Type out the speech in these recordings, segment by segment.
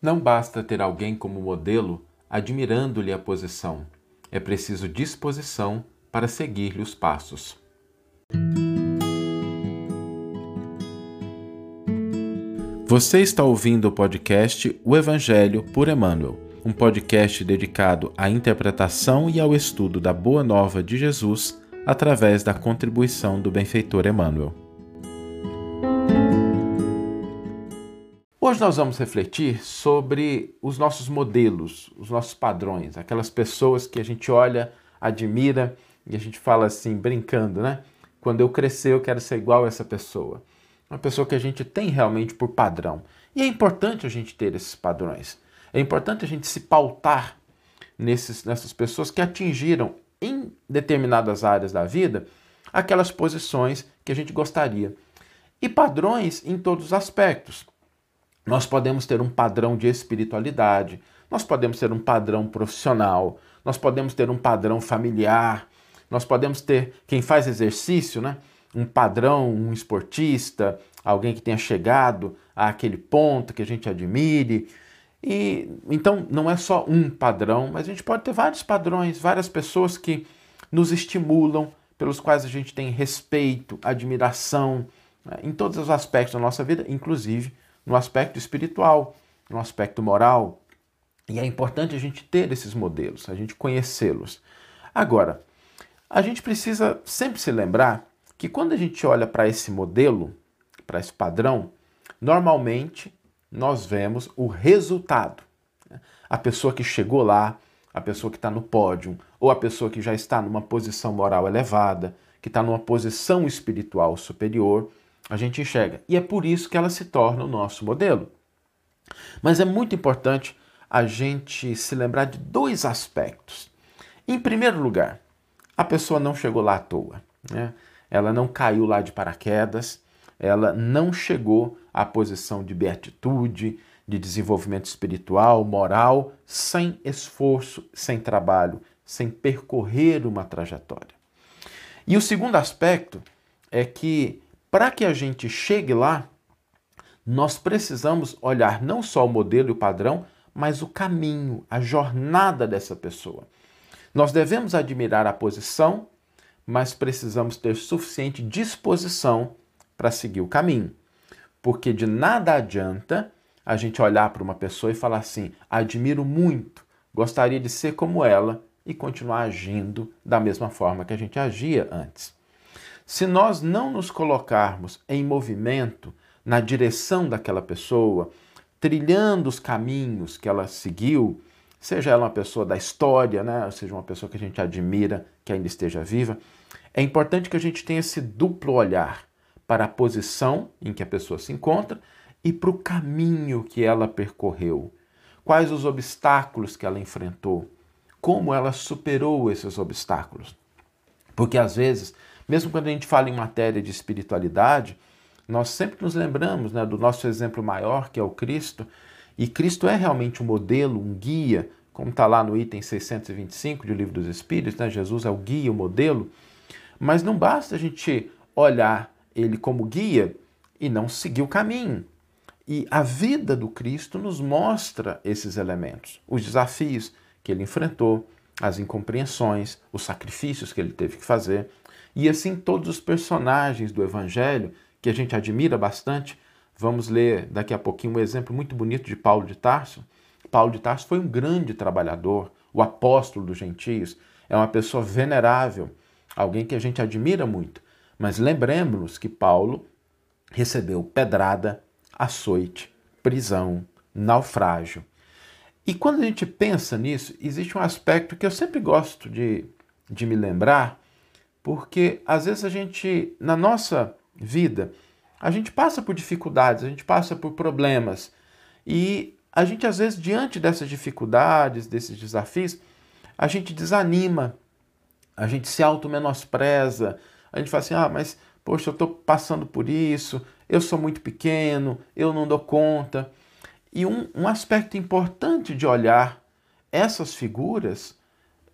Não basta ter alguém como modelo admirando-lhe a posição. É preciso disposição para seguir-lhe os passos. Você está ouvindo o podcast O Evangelho por Emmanuel, um podcast dedicado à interpretação e ao estudo da Boa Nova de Jesus através da contribuição do benfeitor Emmanuel. Hoje nós vamos refletir sobre os nossos modelos, os nossos padrões, aquelas pessoas que a gente olha, admira e a gente fala assim, brincando, né? Quando eu crescer, eu quero ser igual a essa pessoa. Uma pessoa que a gente tem realmente por padrão. E é importante a gente ter esses padrões. É importante a gente se pautar nesses, nessas pessoas que atingiram em determinadas áreas da vida aquelas posições que a gente gostaria. E padrões em todos os aspectos. Nós podemos ter um padrão de espiritualidade, nós podemos ter um padrão profissional, nós podemos ter um padrão familiar, nós podemos ter quem faz exercício, né? Um padrão, um esportista, alguém que tenha chegado àquele ponto que a gente admire. E então não é só um padrão, mas a gente pode ter vários padrões, várias pessoas que nos estimulam, pelos quais a gente tem respeito, admiração, né? em todos os aspectos da nossa vida, inclusive no aspecto espiritual, no aspecto moral. E é importante a gente ter esses modelos, a gente conhecê-los. Agora, a gente precisa sempre se lembrar que quando a gente olha para esse modelo, para esse padrão, normalmente nós vemos o resultado. A pessoa que chegou lá, a pessoa que está no pódio, ou a pessoa que já está numa posição moral elevada, que está numa posição espiritual superior, a gente enxerga. E é por isso que ela se torna o nosso modelo. Mas é muito importante a gente se lembrar de dois aspectos. Em primeiro lugar, a pessoa não chegou lá à toa. Né? Ela não caiu lá de paraquedas, ela não chegou à posição de beatitude, de desenvolvimento espiritual, moral, sem esforço, sem trabalho, sem percorrer uma trajetória. E o segundo aspecto é que para que a gente chegue lá, nós precisamos olhar não só o modelo e o padrão, mas o caminho, a jornada dessa pessoa. Nós devemos admirar a posição, mas precisamos ter suficiente disposição para seguir o caminho. Porque de nada adianta a gente olhar para uma pessoa e falar assim: admiro muito, gostaria de ser como ela e continuar agindo da mesma forma que a gente agia antes. Se nós não nos colocarmos em movimento na direção daquela pessoa, trilhando os caminhos que ela seguiu, seja ela uma pessoa da história, né, seja uma pessoa que a gente admira, que ainda esteja viva, é importante que a gente tenha esse duplo olhar para a posição em que a pessoa se encontra e para o caminho que ela percorreu. Quais os obstáculos que ela enfrentou? Como ela superou esses obstáculos? Porque às vezes mesmo quando a gente fala em matéria de espiritualidade, nós sempre nos lembramos né, do nosso exemplo maior, que é o Cristo, e Cristo é realmente um modelo, um guia, como está lá no item 625 do Livro dos Espíritos, né? Jesus é o guia, o modelo, mas não basta a gente olhar ele como guia e não seguir o caminho. E a vida do Cristo nos mostra esses elementos, os desafios que ele enfrentou, as incompreensões, os sacrifícios que ele teve que fazer, e assim todos os personagens do Evangelho, que a gente admira bastante. Vamos ler daqui a pouquinho um exemplo muito bonito de Paulo de Tarso. Paulo de Tarso foi um grande trabalhador, o apóstolo dos gentios, é uma pessoa venerável, alguém que a gente admira muito. Mas lembremos-nos que Paulo recebeu pedrada, açoite, prisão, naufrágio. E quando a gente pensa nisso, existe um aspecto que eu sempre gosto de, de me lembrar, porque às vezes a gente, na nossa vida, a gente passa por dificuldades, a gente passa por problemas. E a gente, às vezes, diante dessas dificuldades, desses desafios, a gente desanima, a gente se auto-menospreza, a gente fala assim: ah, mas poxa, eu estou passando por isso, eu sou muito pequeno, eu não dou conta. E um, um aspecto importante de olhar essas figuras,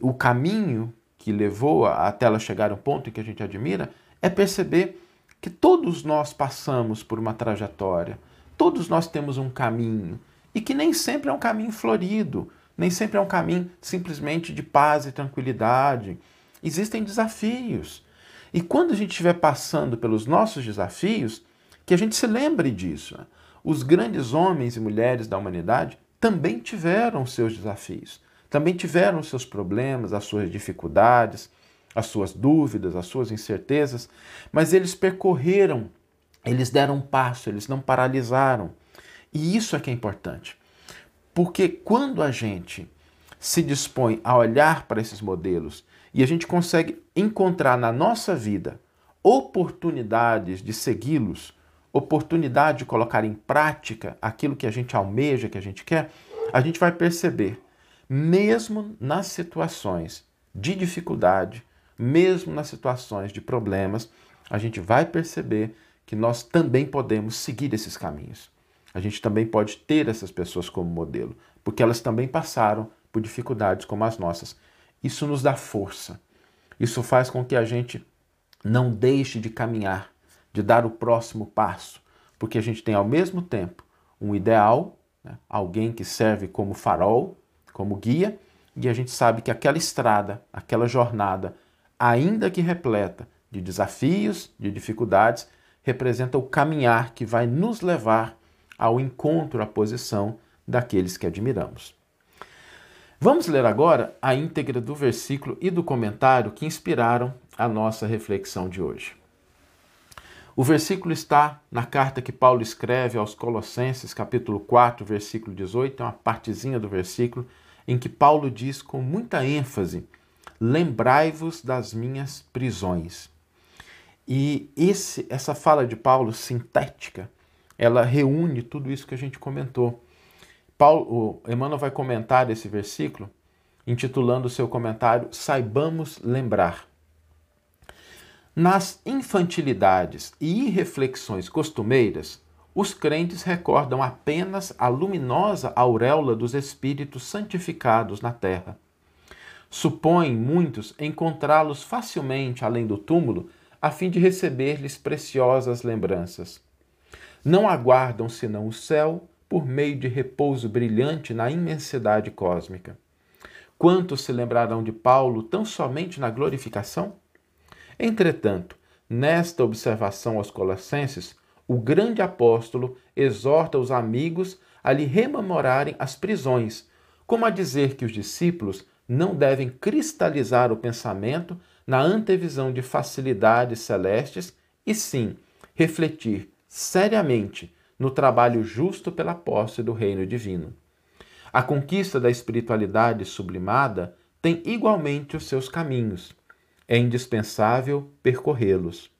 o caminho que levou até ela chegar ao ponto em que a gente admira, é perceber que todos nós passamos por uma trajetória, todos nós temos um caminho e que nem sempre é um caminho florido, nem sempre é um caminho simplesmente de paz e tranquilidade. Existem desafios. E quando a gente estiver passando pelos nossos desafios, que a gente se lembre disso. Os grandes homens e mulheres da humanidade também tiveram seus desafios, também tiveram seus problemas, as suas dificuldades, as suas dúvidas, as suas incertezas, mas eles percorreram, eles deram um passo, eles não paralisaram. E isso é que é importante. Porque quando a gente se dispõe a olhar para esses modelos e a gente consegue encontrar na nossa vida oportunidades de segui-los, oportunidade de colocar em prática aquilo que a gente almeja, que a gente quer, a gente vai perceber, mesmo nas situações de dificuldade, mesmo nas situações de problemas, a gente vai perceber que nós também podemos seguir esses caminhos. A gente também pode ter essas pessoas como modelo, porque elas também passaram por dificuldades como as nossas. Isso nos dá força. Isso faz com que a gente não deixe de caminhar, de dar o próximo passo, porque a gente tem ao mesmo tempo um ideal, né? alguém que serve como farol, como guia, e a gente sabe que aquela estrada, aquela jornada, ainda que repleta de desafios, de dificuldades, representa o caminhar que vai nos levar ao encontro, à posição daqueles que admiramos. Vamos ler agora a íntegra do versículo e do comentário que inspiraram a nossa reflexão de hoje. O versículo está na carta que Paulo escreve aos Colossenses, capítulo 4, versículo 18, é uma partezinha do versículo em que Paulo diz com muita ênfase: Lembrai-vos das minhas prisões. E esse, essa fala de Paulo, sintética, ela reúne tudo isso que a gente comentou. Paulo, Emmanuel vai comentar esse versículo, intitulando o seu comentário Saibamos lembrar. Nas infantilidades e irreflexões costumeiras, os crentes recordam apenas a luminosa auréola dos espíritos santificados na terra. Supõem muitos encontrá-los facilmente além do túmulo a fim de receber-lhes preciosas lembranças. Não aguardam senão o céu por meio de repouso brilhante na imensidade cósmica. Quantos se lembrarão de Paulo tão somente na glorificação? Entretanto, nesta observação aos Colossenses, o grande apóstolo exorta os amigos a lhe rememorarem as prisões, como a dizer que os discípulos não devem cristalizar o pensamento na antevisão de facilidades celestes, e sim refletir seriamente no trabalho justo pela posse do reino divino. A conquista da espiritualidade sublimada tem igualmente os seus caminhos. É indispensável percorrê-los.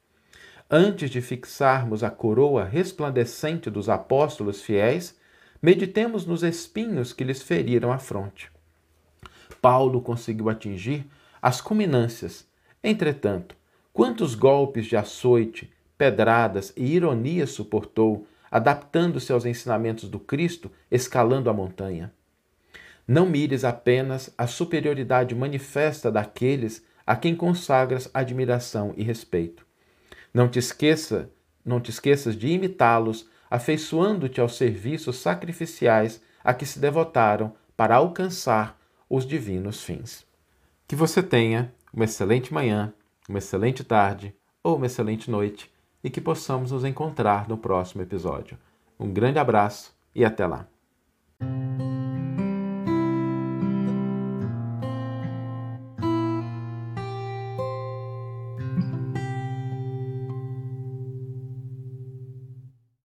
Antes de fixarmos a coroa resplandecente dos apóstolos fiéis, meditemos nos espinhos que lhes feriram a fronte. Paulo conseguiu atingir as culminâncias Entretanto, quantos golpes de açoite, pedradas e ironias suportou, adaptando-se aos ensinamentos do Cristo, escalando a montanha? Não mires apenas a superioridade manifesta daqueles a quem consagras admiração e respeito. Não te esqueça, não te esqueças de imitá-los, afeiçoando-te aos serviços sacrificiais a que se devotaram para alcançar os divinos fins. Que você tenha uma excelente manhã, uma excelente tarde ou uma excelente noite e que possamos nos encontrar no próximo episódio. Um grande abraço e até lá!